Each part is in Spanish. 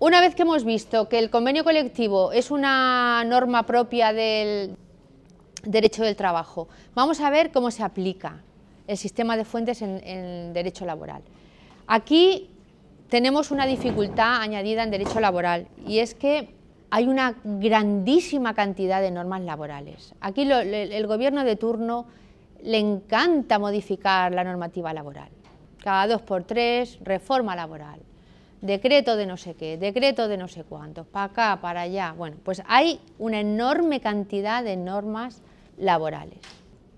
Una vez que hemos visto que el convenio colectivo es una norma propia del derecho del trabajo, vamos a ver cómo se aplica el sistema de fuentes en, derecho laboral. Aquí tenemos una dificultad añadida en derecho laboral y es que hay una grandísima cantidad de normas laborales. Aquí el gobierno de turno le encanta modificar la normativa laboral. Cada dos por tres, reforma laboral decreto de no sé qué, decreto de no sé cuántos, para acá, para allá. Bueno, pues hay una enorme cantidad de normas laborales.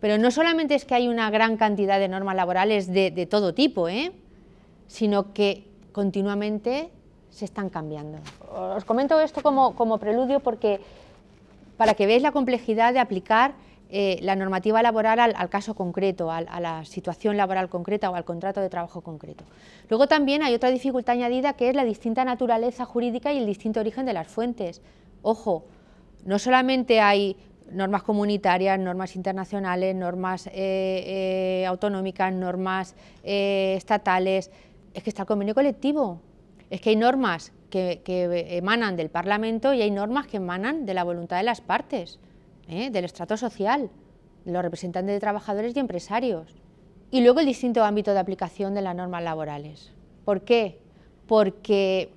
Pero no solamente es que hay una gran cantidad de normas laborales de, todo tipo, ¿eh? sino que continuamente se están cambiando. Os comento esto como, preludio porque para que veáis la complejidad de aplicar eh, la normativa laboral al, caso concreto, a, la situación laboral concreta o al contrato de trabajo concreto. Luego también hay otra dificultad añadida que es la distinta naturaleza jurídica y el distinto origen de las fuentes. Ojo, no solamente hay normas comunitarias, normas internacionales, normas eh, eh, autonómicas, normas estatales, es que está el convenio colectivo, es que hay normas que, emanan del Parlamento y hay normas que emanan de la voluntad de las partes. ¿eh? del estrato social, los representantes de trabajadores y empresarios. Y luego el distinto ámbito de aplicación de las normas laborales. ¿Por qué? Porque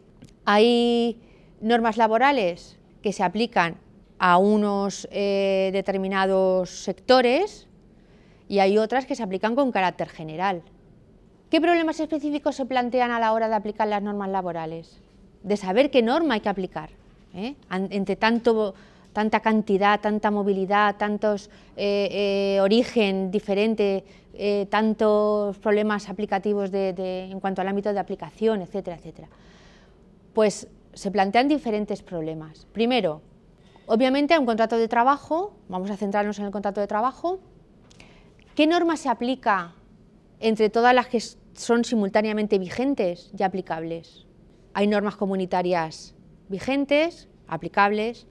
hay normas laborales que se aplican a unos eh, determinados sectores y hay otras que se aplican con carácter general. ¿Qué problemas específicos se plantean a la hora de aplicar las normas laborales? De saber qué norma hay que aplicar. ¿eh? Entre tanto tanta cantidad, tanta movilidad, tantos eh, eh, origen diferente, eh, tantos problemas aplicativos en cuanto al ámbito de aplicación, etcétera, etcétera. Pues se plantean diferentes problemas. Primero, obviamente a un contrato de trabajo, vamos a centrarnos en el contrato de trabajo, ¿qué norma se aplica entre todas las que son simultáneamente vigentes y aplicables? Hay normas comunitarias vigentes, aplicables,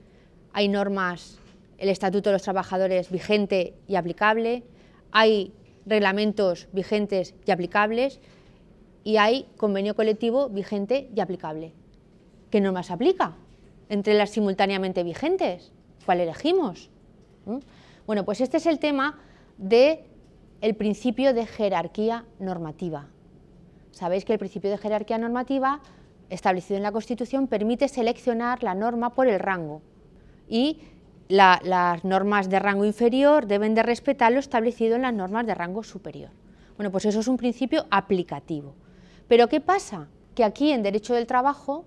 hay normas, el Estatuto de los Trabajadores vigente y aplicable, hay reglamentos vigentes y aplicables y hay convenio colectivo vigente y aplicable. ¿Qué normas aplica entre las simultáneamente vigentes? ¿Cuál elegimos? ¿Mm? Bueno, pues este es el tema del el principio de jerarquía normativa. Sabéis que el principio de jerarquía normativa establecido en la Constitución permite seleccionar la norma por el rango y las normas de rango inferior deben de respetar lo establecido en las normas de rango superior. Bueno, pues eso es un principio aplicativo. Pero ¿qué pasa? Que aquí en Derecho del Trabajo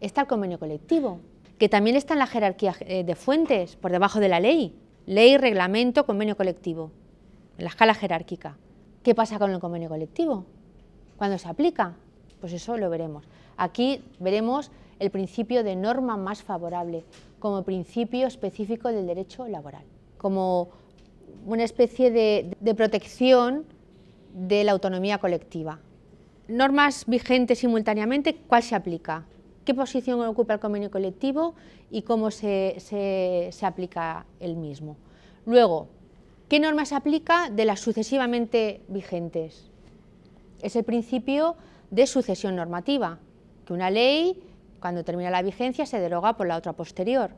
está el convenio colectivo, que también está en la jerarquía eh, de fuentes, por debajo de la ley. Ley, reglamento, convenio colectivo, en la escala jerárquica. ¿Qué pasa con el convenio colectivo? ¿Cuándo se aplica? Pues eso lo veremos. Aquí veremos el principio de norma más favorable como principio específico del derecho laboral, como una especie de, protección de la autonomía colectiva. Normas vigentes simultáneamente, ¿cuál se aplica? ¿Qué posición ocupa el convenio colectivo y cómo se, se aplica el mismo? Luego, ¿qué norma se aplica de las sucesivamente vigentes? Es el principio de sucesión normativa, que una ley cuando termina la vigencia se deroga por la otra posterior.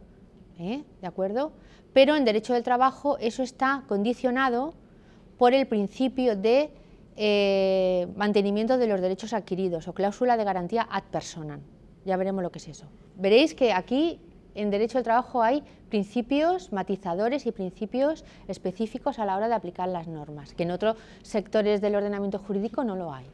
¿eh? ¿De acuerdo? Pero en derecho del trabajo eso está condicionado por el principio de eh, mantenimiento de los derechos adquiridos o cláusula de garantía ad personam. Ya veremos lo que es eso. Veréis que aquí en derecho del trabajo hay principios matizadores y principios específicos a la hora de aplicar las normas, que en otros sectores del ordenamiento jurídico no lo hay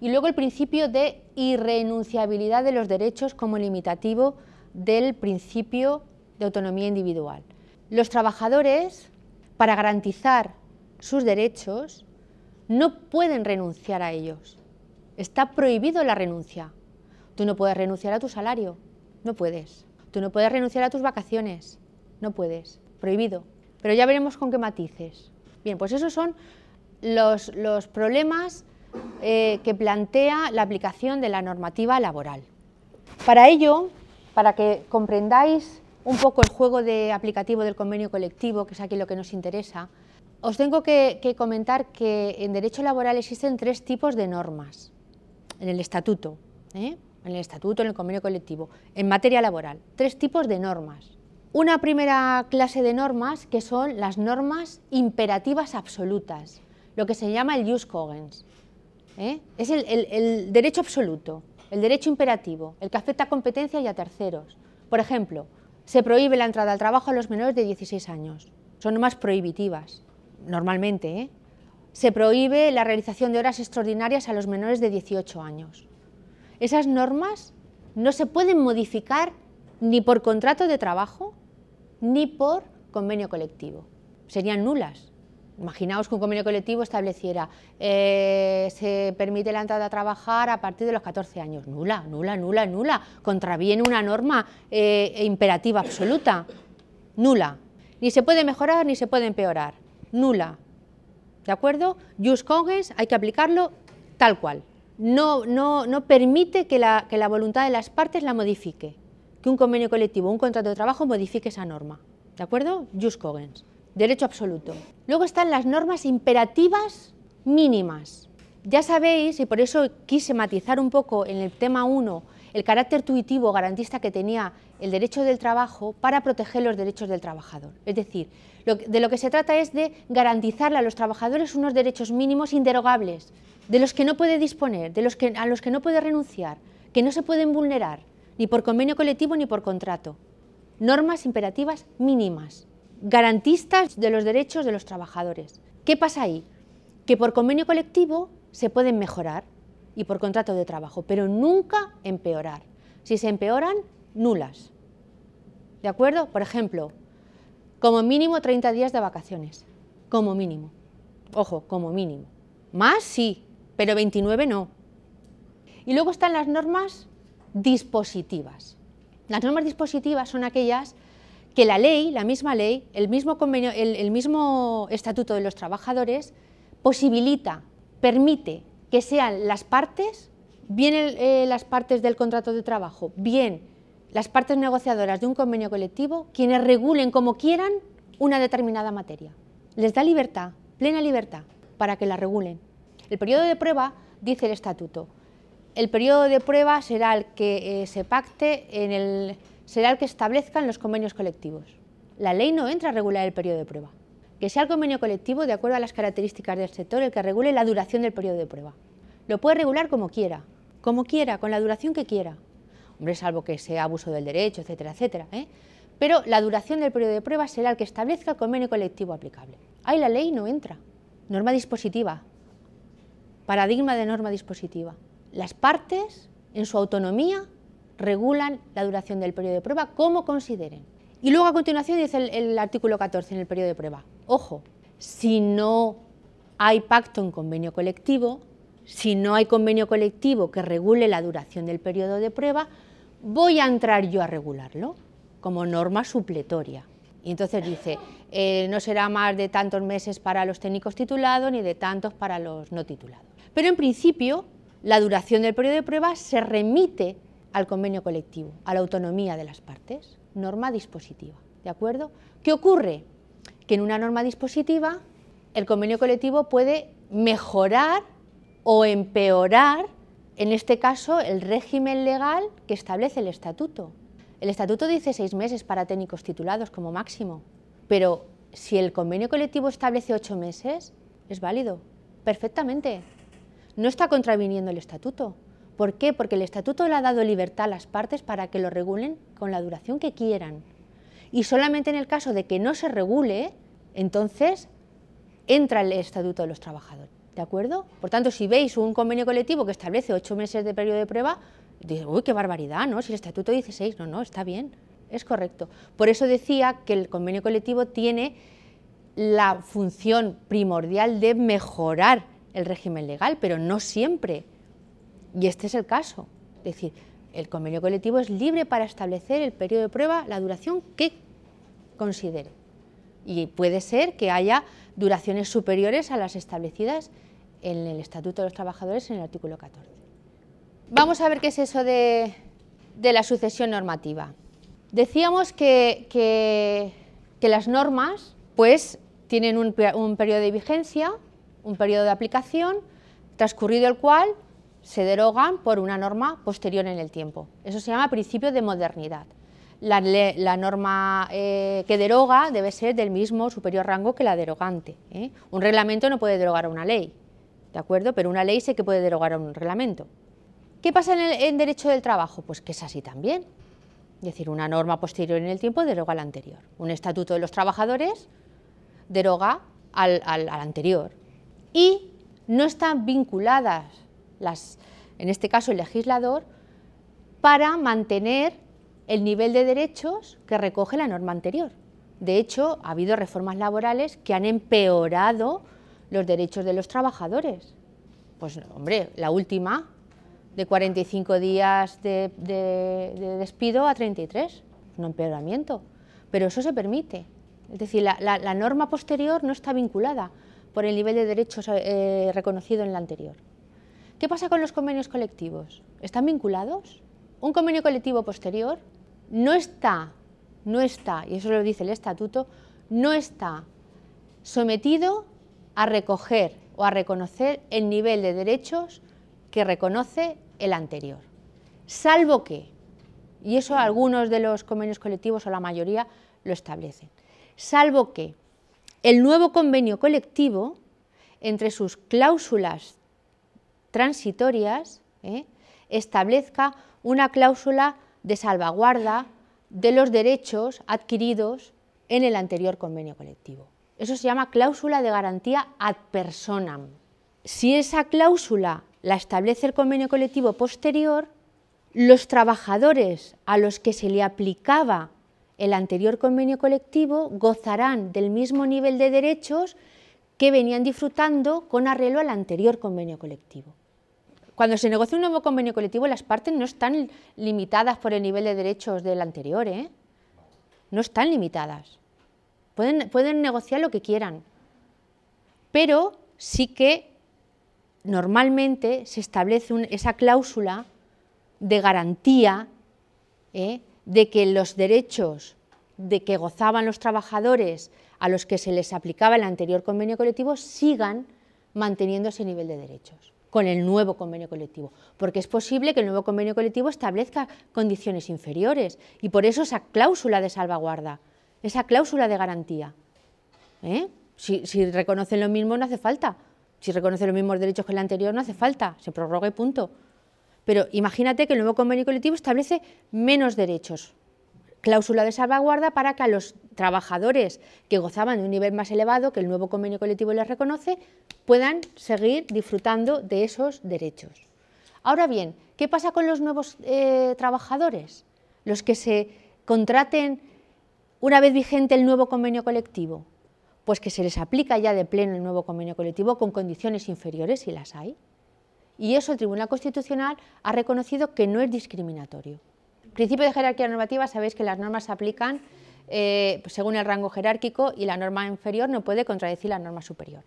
y luego el principio de irrenunciabilidad de los derechos como limitativo del principio de autonomía individual. Los trabajadores, para garantizar sus derechos, no pueden renunciar a ellos. Está prohibido la renuncia. Tú no puedes renunciar a tu salario, no puedes. Tú no puedes renunciar a tus vacaciones, no puedes. Prohibido. Pero ya veremos con qué matices. Bien, pues esos son los, los problemas eh, que plantea la aplicación de la normativa laboral. Para ello, para que comprendáis un poco el juego de aplicativo del convenio colectivo, que es aquí lo que nos interesa, os tengo que, comentar que en derecho laboral existen tres tipos de normas en el estatuto, ¿eh? En el estatuto, en el convenio colectivo, en materia laboral, tres tipos de normas. Una primera clase de normas que son las normas imperativas absolutas, lo que se llama el jus cogens. ¿eh? Es el, derecho absoluto, el derecho imperativo, el que afecta a competencia y a terceros. Por ejemplo, se prohíbe la entrada al trabajo a los menores de 16 años. Son normas prohibitivas, normalmente. ¿eh? Se prohíbe la realización de horas extraordinarias a los menores de 18 años. Esas normas no se pueden modificar ni por contrato de trabajo ni por convenio colectivo. Serían nulas. Imaginaos que un convenio colectivo estableciera eh, se permite la entrada a trabajar a partir de los 14 años. Nula, nula, nula, nula. Contraviene una norma eh, imperativa absoluta. Nula. Ni se puede mejorar ni se puede empeorar. Nula. ¿De acuerdo? Jus cogens hay que aplicarlo tal cual. No, permite que la, voluntad de las partes la modifique que un convenio colectivo un contrato de trabajo modifique esa norma. ¿De acuerdo? Jus cogens, derecho absoluto. Luego están las normas imperativas mínimas. Ya sabéis, y por eso quise matizar un poco en el tema 1 el carácter tuitivo garantista que tenía el derecho del trabajo para proteger los derechos del trabajador. Es decir, de lo que se trata es de garantizarle a los trabajadores unos derechos mínimos inderogables, de los que no puede disponer, de los que, a los que no puede renunciar, que no se pueden vulnerar ni por convenio colectivo ni por contrato. Normas imperativas mínimas, garantistas de los derechos de los trabajadores. ¿Qué pasa ahí? Que por convenio colectivo se pueden mejorar y por contrato de trabajo, pero nunca empeorar. Si se empeoran, nulas. ¿De acuerdo? Por ejemplo, como mínimo 30 días de vacaciones. Como mínimo. Ojo, como mínimo. Más sí, pero 29 no. Y luego están las normas dispositivas. Las normas dispositivas son aquellas que la ley, la misma ley, el mismo, convenio, el, mismo estatuto de los trabajadores posibilita, permite que sean las partes, bien eh, las partes del contrato de trabajo, bien las partes negociadoras de un convenio colectivo, quienes regulen como quieran una determinada materia. Les da libertad, plena libertad, para que la regulen. El periodo de prueba, dice el estatuto, el periodo de prueba será el que eh, se pacte, en el, será el que establezca en los convenios colectivos. La ley no entra a regular el periodo de prueba. Que sea el convenio colectivo, de acuerdo a las características del sector, el que regule la duración del periodo de prueba. Lo puede regular como quiera, como quiera, con la duración que quiera. Hombre, salvo que sea abuso del derecho, etcétera, etcétera. ¿eh? Pero la duración del periodo de prueba será el que establezca el convenio colectivo aplicable. Ahí la ley no entra. Norma dispositiva. Paradigma de norma dispositiva. Las partes, en su autonomía, regulan la duración del periodo de prueba como consideren. Y luego a continuación dice el, artículo 14 en el periodo de prueba. Ojo, si no hay pacto en convenio colectivo, si no hay convenio colectivo que regule la duración del periodo de prueba, voy a entrar yo a regularlo como norma supletoria. Y entonces dice, eh, no será más de tantos meses para los técnicos titulados ni de tantos para los no titulados. Pero en principio la duración del periodo de prueba se remite al convenio colectivo, a la autonomía de las partes, norma dispositiva. ¿De acuerdo? ¿Qué ocurre? Que en una norma dispositiva el convenio colectivo puede mejorar o empeorar, en este caso, el régimen legal que establece el estatuto. El estatuto dice seis meses para técnicos titulados como máximo, pero si el convenio colectivo establece ocho meses, es válido, perfectamente no está contraviniendo el estatuto. ¿Por qué? Porque el estatuto le ha dado libertad a las partes para que lo regulen con la duración que quieran. Y solamente en el caso de que no se regule, entonces entra el estatuto de los trabajadores. ¿De acuerdo? Por tanto, si veis un convenio colectivo que establece ocho meses de periodo de prueba, dices, uy, qué barbaridad, ¿no? Si el estatuto dice seis, no, no, está bien, es correcto. Por eso decía que el convenio colectivo tiene la función primordial de mejorar el régimen legal, pero no siempre. Y este es el caso. Es decir, el convenio colectivo es libre para establecer el periodo de prueba, la duración que considere. Y puede ser que haya duraciones superiores a las establecidas en el Estatuto de los Trabajadores en el artículo 14. Vamos a ver qué es eso de de la sucesión normativa. Decíamos que, que, las normas pues, tienen un, un periodo de vigencia, un periodo de aplicación, transcurrido el cual se derogan por una norma posterior en el tiempo. Eso se llama principio de modernidad. La, norma eh, que deroga debe ser del mismo superior rango que la derogante. ¿eh? Un reglamento no puede derogar a una ley, ¿de acuerdo? Pero una ley sé que puede derogar a un reglamento. ¿Qué pasa en, el, derecho del trabajo? Pues que es así también. Es decir, una norma posterior en el tiempo deroga a la anterior. Un estatuto de los trabajadores deroga al, al anterior. Y no están vinculadas las, en este caso el legislador, para mantener el nivel de derechos que recoge la norma anterior. De hecho, ha habido reformas laborales que han empeorado los derechos de los trabajadores. Pues, hombre, la última, de 45 días de, despido a 33, un empeoramiento. Pero eso se permite. Es decir, la, norma posterior no está vinculada por el nivel de derechos eh, reconocido en la anterior. ¿Qué pasa con los convenios colectivos? ¿Están vinculados? Un convenio colectivo posterior no está, no está, y eso lo dice el estatuto, no está sometido a recoger o a reconocer el nivel de derechos que reconoce el anterior. Salvo que, y eso algunos de los convenios colectivos o la mayoría lo establecen, salvo que el nuevo convenio colectivo, entre sus cláusulas transitorias ¿eh? establezca una cláusula de salvaguarda de los derechos adquiridos en el anterior convenio colectivo. Eso se llama cláusula de garantía ad personam. Si esa cláusula la establece el convenio colectivo posterior, los trabajadores a los que se le aplicaba el anterior convenio colectivo gozarán del mismo nivel de derechos que venían disfrutando con arreglo al anterior convenio colectivo. Cuando se negocia un nuevo convenio colectivo, las partes no están limitadas por el nivel de derechos del anterior, ¿eh? no están limitadas. Pueden, negociar lo que quieran, pero sí que normalmente se establece esa cláusula de garantía ¿eh? De que los derechos de que gozaban los trabajadores a los que se les aplicaba el anterior convenio colectivo sigan manteniendo ese nivel de derechos con el nuevo convenio colectivo, porque es posible que el nuevo convenio colectivo establezca condiciones inferiores y por eso esa cláusula de salvaguarda, esa cláusula de garantía. ¿eh? Si, si, reconocen lo mismo no hace falta, si reconocen los mismos derechos que el anterior no hace falta, se prorroga y punto. Pero imagínate que el nuevo convenio colectivo establece menos derechos, cláusula de salvaguarda para que a los trabajadores que gozaban de un nivel más elevado, que el nuevo convenio colectivo les reconoce, puedan seguir disfrutando de esos derechos. Ahora bien, ¿qué pasa con los nuevos eh, trabajadores? Los que se contraten una vez vigente el nuevo convenio colectivo, pues que se les aplica ya de pleno el nuevo convenio colectivo con condiciones inferiores, si las hay. Y eso el Tribunal Constitucional ha reconocido que no es discriminatorio. Principio de jerarquía normativa, sabéis que las normas se aplican eh, según el rango jerárquico y la norma inferior no puede contradecir la norma superior.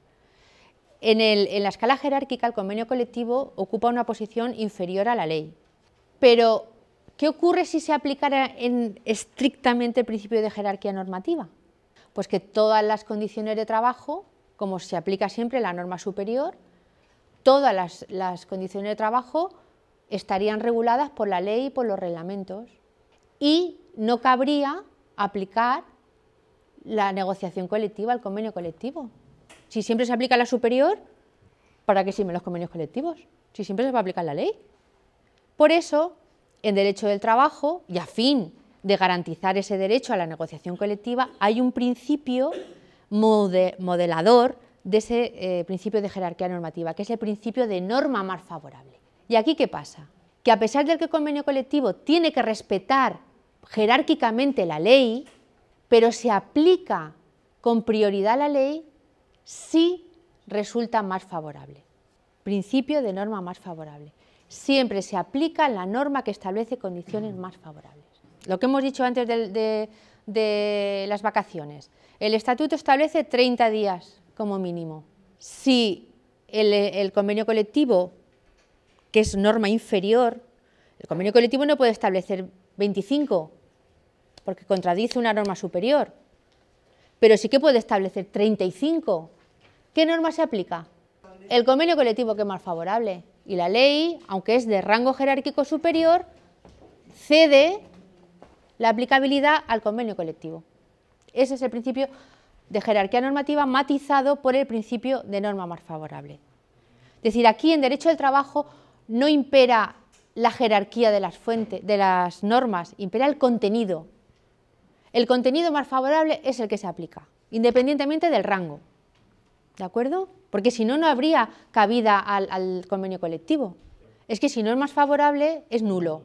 En, la escala jerárquica, el convenio colectivo ocupa una posición inferior a la ley. Pero, ¿qué ocurre si se aplicara en estrictamente el principio de jerarquía normativa? Pues que todas las condiciones de trabajo, como se aplica siempre la norma superior, todas las, condiciones de trabajo estarían reguladas por la ley y por los reglamentos y no cabría aplicar la negociación colectiva, el convenio colectivo. Si siempre se aplica la superior, ¿para qué sirven los convenios colectivos? Si siempre se va a aplicar la ley. Por eso, en derecho del trabajo, y a fin de garantizar ese derecho a la negociación colectiva, hay un principio modelador de ese eh, principio de jerarquía normativa, que es el principio de norma más favorable. ¿Y aquí qué pasa? Que a pesar de que el convenio colectivo tiene que respetar jerárquicamente la ley, pero se aplica con prioridad la ley si resulta más favorable. Principio de norma más favorable. Siempre se aplica la norma que establece condiciones más favorables. Lo que hemos dicho antes de, las vacaciones. El estatuto establece 30 días como mínimo. Si el convenio colectivo que es norma inferior, El convenio colectivo no puede establecer 25, porque contradice una norma superior, pero sí que puede establecer 35. ¿Qué norma se aplica? El convenio colectivo que es más favorable. Y la ley, aunque es de rango jerárquico superior, cede la aplicabilidad al convenio colectivo. Ese es el principio de jerarquía normativa matizado por el principio de norma más favorable. Es decir, aquí en derecho del trabajo no impera la jerarquía de las fuentes, de las normas, impera el contenido. El contenido más favorable es el que se aplica, independientemente del rango. ¿De acuerdo? Porque si no, no habría cabida al, al convenio colectivo. Es que si no es más favorable, es nulo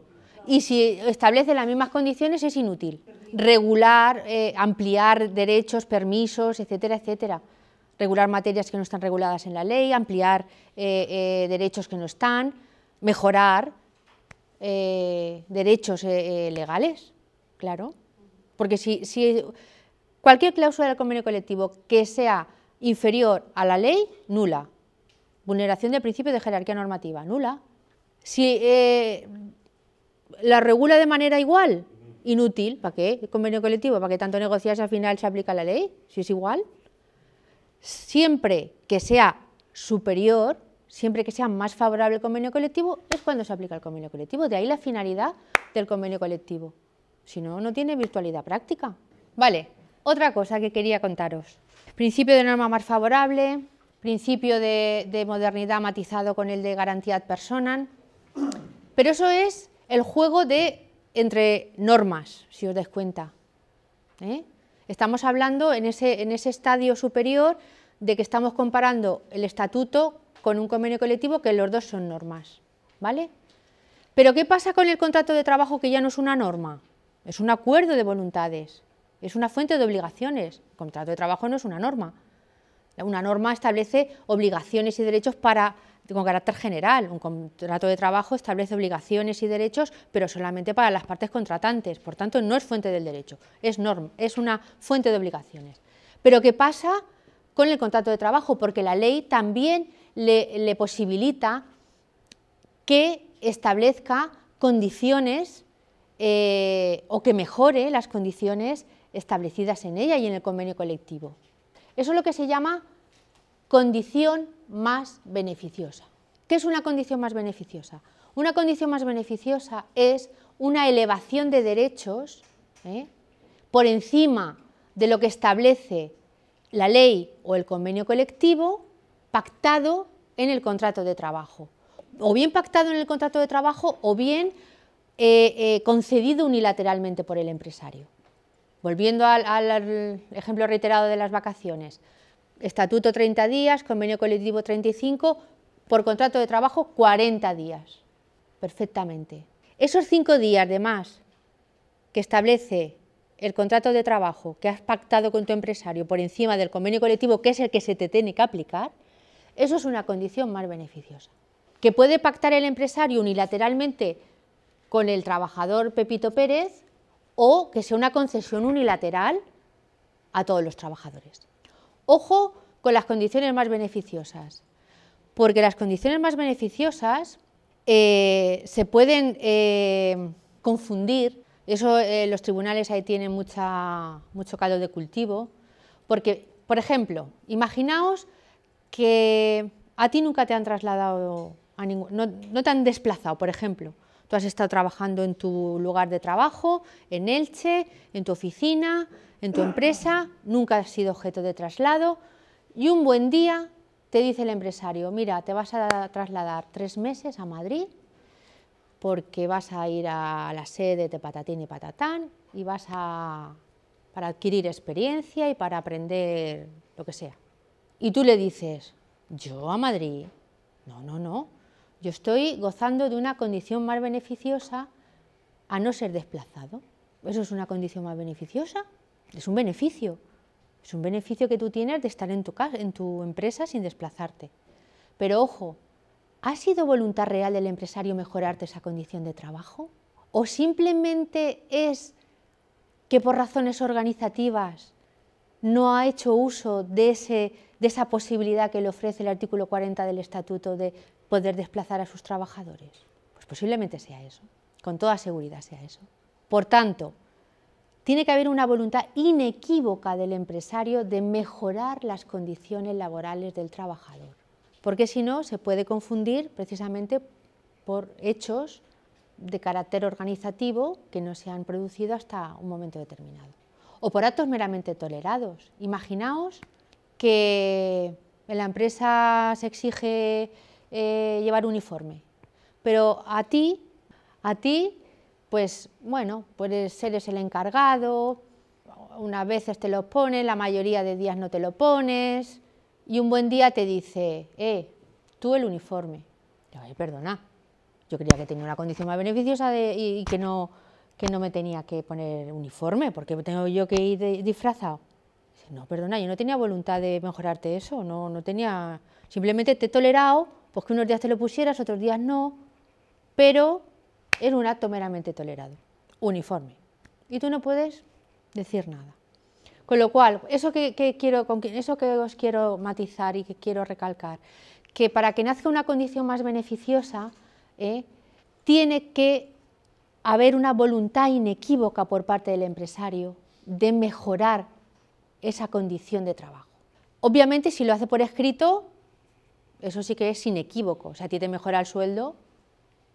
y si establece las mismas condiciones es inútil. Regular, eh, ampliar derechos, permisos, etcétera, etcétera. Regular materias que no están reguladas en la ley, ampliar eh, eh, derechos que no están, mejorar derechos legales, claro. Porque si, cualquier cláusula del convenio colectivo que sea inferior a la ley, nula. Vulneración del principio de jerarquía normativa, nula. Si ¿La regula de manera igual? Inútil. ¿Para qué? ¿El convenio colectivo? ¿Para qué tanto negociar si al final se aplica la ley? Si es igual. Siempre que sea superior, siempre que sea más favorable el convenio colectivo, es cuando se aplica el convenio colectivo. De ahí la finalidad del convenio colectivo. Si no, no tiene virtualidad práctica. Vale, otra cosa que quería contaros. Principio de norma más favorable, principio de, de modernidad matizado con el de garantía ad personam. Pero eso es el juego de entre normas, si os das cuenta. ¿eh? Estamos hablando en ese, en ese estadio superior de que estamos comparando el estatuto con un convenio colectivo que los dos son normas. ¿Vale? Pero ¿qué pasa con el contrato de trabajo que ya no es una norma? Es un acuerdo de voluntades, es una fuente de obligaciones. El contrato de trabajo no es una norma. Una norma establece obligaciones y derechos para con carácter general. Un contrato de trabajo establece obligaciones y derechos, pero solamente para las partes contratantes. Por tanto, no es fuente del derecho, es, norma, es una fuente de obligaciones. Pero ¿qué pasa con el contrato de trabajo? Porque la ley también le, posibilita que establezca condiciones eh, o que mejore las condiciones establecidas en ella y en el convenio colectivo. Eso es lo que se llama condición más beneficiosa. ¿Qué es una condición más beneficiosa? Una condición más beneficiosa es una elevación de derechos ¿eh? por encima de lo que establece la ley o el convenio colectivo pactado en el contrato de trabajo. O bien pactado en el contrato de trabajo o bien eh, eh, concedido unilateralmente por el empresario. Volviendo al ejemplo reiterado de las vacaciones, estatuto 30 días, convenio colectivo 35, por contrato de trabajo 40 días, perfectamente. Esos cinco días de más que establece el contrato de trabajo que has pactado con tu empresario por encima del convenio colectivo, que es el que se te tiene que aplicar, eso es una condición más beneficiosa. Que puede pactar el empresario unilateralmente con el trabajador Pepito Pérez o que sea una concesión unilateral a todos los trabajadores. Ojo con las condiciones más beneficiosas, porque las condiciones más beneficiosas eh, se pueden eh, confundir, eso eh, los tribunales ahí tienen mucho caldo de cultivo, porque, por ejemplo, imaginaos que a ti nunca te han trasladado, a ningún, no, no te han desplazado, por ejemplo, Tú has estado trabajando en tu lugar de trabajo, en Elche, en tu oficina, en tu empresa, nunca has sido objeto de traslado y un buen día te dice el empresario, mira, te vas a trasladar tres meses a Madrid porque vas a ir a la sede de Patatín y Patatán y vas a para adquirir experiencia y para aprender lo que sea. Y tú le dices, ¿yo a Madrid? No, no, no. Yo estoy gozando de una condición más beneficiosa a no ser desplazado. ¿Eso es una condición más beneficiosa? Es un beneficio. Es un beneficio que tú tienes de estar en tu, casa, en tu empresa sin desplazarte. Pero ojo, ¿ha sido voluntad real del empresario mejorarte esa condición de trabajo? ¿O simplemente es que por razones organizativas no ha hecho uso de, ese, de esa posibilidad que le ofrece el artículo 40 del Estatuto de poder desplazar a sus trabajadores? Pues posiblemente sea eso. con toda seguridad sea eso. Por tanto, tiene que haber una voluntad inequívoca del empresario de mejorar las condiciones laborales del trabajador, porque si no se puede confundir precisamente por hechos de carácter organizativo que no se han producido hasta un momento determinado, o por actos meramente tolerados. Imaginaos que en la empresa se exige eh, llevar uniforme, pero a ti, a ti pues bueno, puedes eres el encargado, unas veces te lo pones, la mayoría de días no te lo pones, y un buen día te dice, eh, tú el uniforme. Ay, perdona, yo creía que tenía una condición más beneficiosa y, que, no, que no me tenía que poner uniforme, porque tengo yo que ir disfrazado. no, perdona, yo no tenía voluntad de mejorarte eso, no, no tenía, simplemente te he tolerado, pues que unos días te lo pusieras, otros días no, pero era un acto meramente tolerado, uniforme. Y tú no puedes decir nada. Con lo cual, eso que, quiero, eso que os quiero matizar y que quiero recalcar, que para que nazca una condición más beneficiosa, ¿eh? tiene que haber una voluntad inequívoca por parte del empresario de mejorar esa condición de trabajo. Obviamente, si lo hace por escrito, eso sí que es inequívoco. O sea, a ti te mejora el sueldo,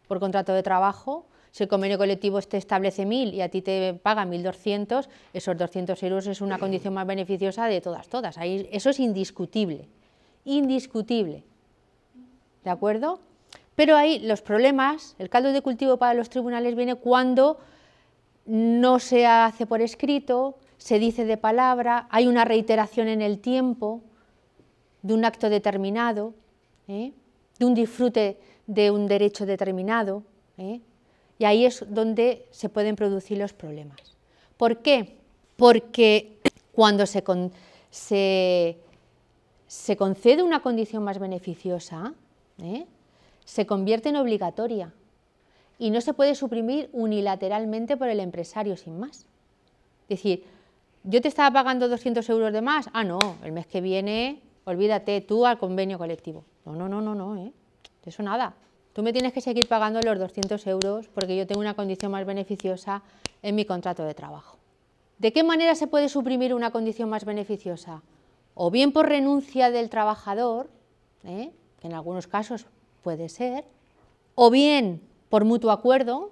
por contrato de trabajo, si el convenio colectivo te establece 1.000 y a ti te paga 1.200, esos 200 euros es una condición más beneficiosa de todas, todas. Ahí, eso es indiscutible, indiscutible. ¿De acuerdo? Pero ahí los problemas, el caldo de cultivo para los tribunales viene cuando no se hace por escrito, se dice de palabra, hay una reiteración en el tiempo de un acto determinado, ¿eh? de un disfrute de un derecho determinado, ¿eh? y ahí es donde se pueden producir los problemas. ¿Por qué? Porque cuando se, se, concede una condición más beneficiosa, ¿eh? se convierte en obligatoria y no se puede suprimir unilateralmente por el empresario sin más. Es decir, yo te estaba pagando 200 euros de más, ah, no, el mes que viene, olvídate tú al convenio colectivo. No, no, no, no, no, ¿eh? Eso nada. Tú me tienes que seguir pagando los 200 euros porque yo tengo una condición más beneficiosa en mi contrato de trabajo. ¿De qué manera se puede suprimir una condición más beneficiosa? O bien por renuncia del trabajador, ¿eh? que en algunos casos puede ser, o bien por mutuo acuerdo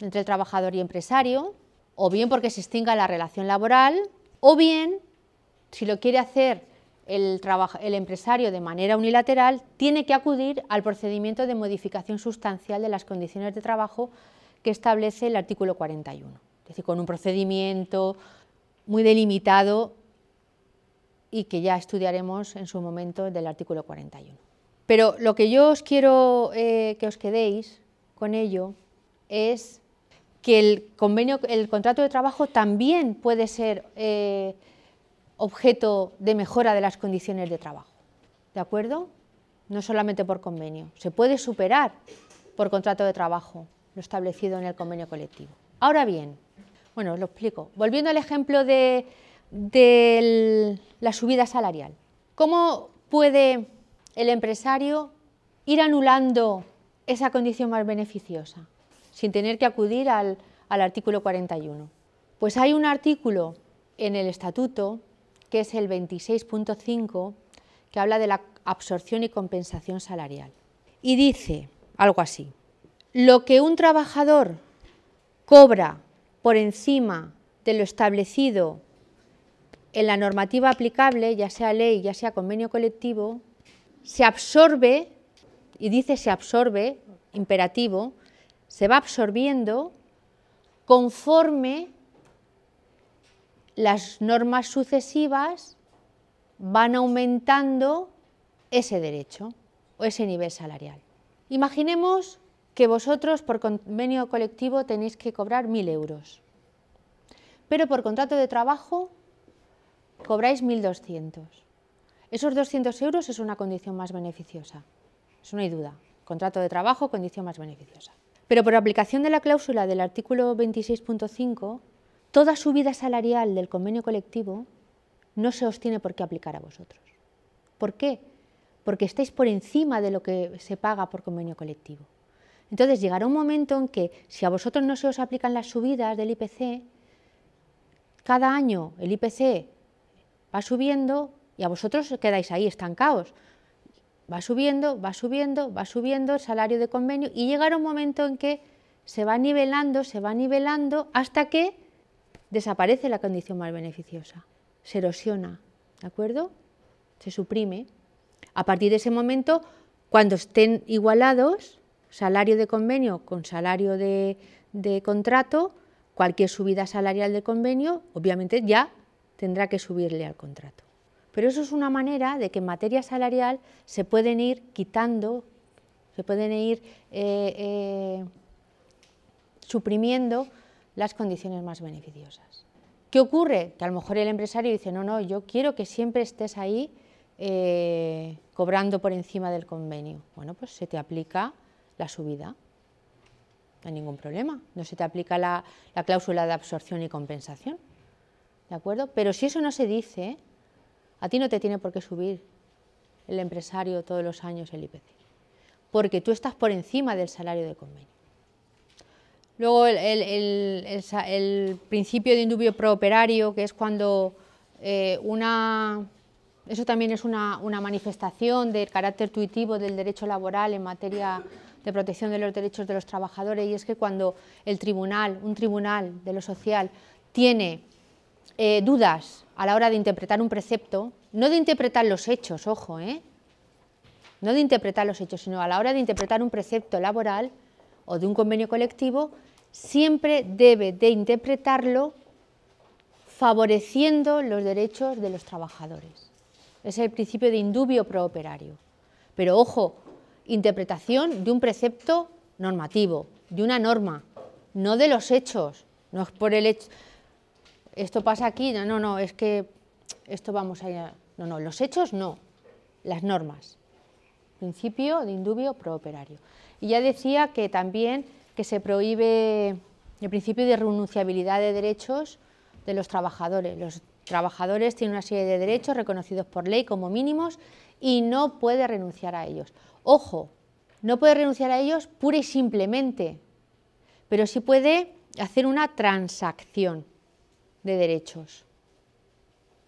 entre el trabajador y empresario, o bien porque se extinga la relación laboral, o bien, si lo quiere hacer el, empresario de manera unilateral tiene que acudir al procedimiento de modificación sustancial de las condiciones de trabajo que establece el artículo 41. Es decir, con un procedimiento muy delimitado y que ya estudiaremos en su momento del artículo 41. Pero lo que yo os quiero eh, que os quedéis con ello es que el convenio, el contrato de trabajo también puede ser eh, objeto de mejora de las condiciones de trabajo. ¿De acuerdo? No solamente por convenio. Se puede superar por contrato de trabajo lo establecido en el convenio colectivo. Ahora bien, bueno, os lo explico. Volviendo al ejemplo de, la subida salarial. ¿Cómo puede el empresario ir anulando esa condición más beneficiosa sin tener que acudir al, al artículo 41? Pues hay un artículo en el estatuto que es el 26.5, que habla de la absorción y compensación salarial. Y dice algo así, lo que un trabajador cobra por encima de lo establecido en la normativa aplicable, ya sea ley, ya sea convenio colectivo, se absorbe, y dice se absorbe, imperativo, se va absorbiendo conforme las normas sucesivas van aumentando ese derecho o ese nivel salarial. Imaginemos que vosotros por convenio colectivo tenéis que cobrar 1.000 euros, pero por contrato de trabajo cobráis 1.200. Esos 200 euros es una condición más beneficiosa, eso no hay duda. Contrato de trabajo, condición más beneficiosa. Pero por aplicación de la cláusula del artículo 26.5, toda subida salarial del convenio colectivo no se os tiene por qué aplicar a vosotros. ¿Por qué? Porque estáis por encima de lo que se paga por convenio colectivo. Entonces llegará un momento en que si a vosotros no se os aplican las subidas del IPC, cada año el IPC va subiendo y a vosotros quedáis ahí estancados. Va subiendo, va subiendo, va subiendo el salario de convenio y llegará un momento en que se va nivelando, se va nivelando hasta que desaparece la condición más beneficiosa, se erosiona, ¿de acuerdo? Se suprime. A partir de ese momento, cuando estén igualados, salario de convenio con salario de, contrato, cualquier subida salarial de convenio, obviamente ya tendrá que subirle al contrato. Pero eso es una manera de que en materia salarial se pueden ir quitando, se pueden ir eh, eh, suprimiendo las condiciones más beneficiosas. ¿Qué ocurre? Que a lo mejor el empresario dice, no, no, yo quiero que siempre estés ahí eh, cobrando por encima del convenio. Bueno, pues se te aplica la subida, no hay ningún problema, no se te aplica la, la cláusula de absorción y compensación. ¿De acuerdo? Pero si eso no se dice, a ti no te tiene por qué subir el empresario todos los años el IPC, porque tú estás por encima del salario de convenio. Luego el, principio de indubio prooperario, que es cuando eh, una... Eso también es una, una, manifestación del carácter tuitivo del derecho laboral en materia de protección de los derechos de los trabajadores y es que cuando el tribunal, un tribunal de lo social, tiene eh, dudas a la hora de interpretar un precepto, no de interpretar los hechos, ojo, ¿eh? no de interpretar los hechos, sino a la hora de interpretar un precepto laboral o de un convenio colectivo, siempre debe de interpretarlo favoreciendo los derechos de los trabajadores. Es el principio de indubio pro operario. Pero ojo, interpretación de un precepto normativo, de una norma, no de los hechos, no es por el hecho esto pasa aquí, no, no, no, es que esto vamos a... No, no, los hechos no, las normas. Principio de indubio prooperario. Y ya decía que también que se prohíbe el principio de renunciabilidad de derechos de los trabajadores. Los trabajadores tienen una serie de derechos reconocidos por ley como mínimos y no puede renunciar a ellos. Ojo, no puede renunciar a ellos pura y simplemente, pero sí puede hacer una transacción de derechos.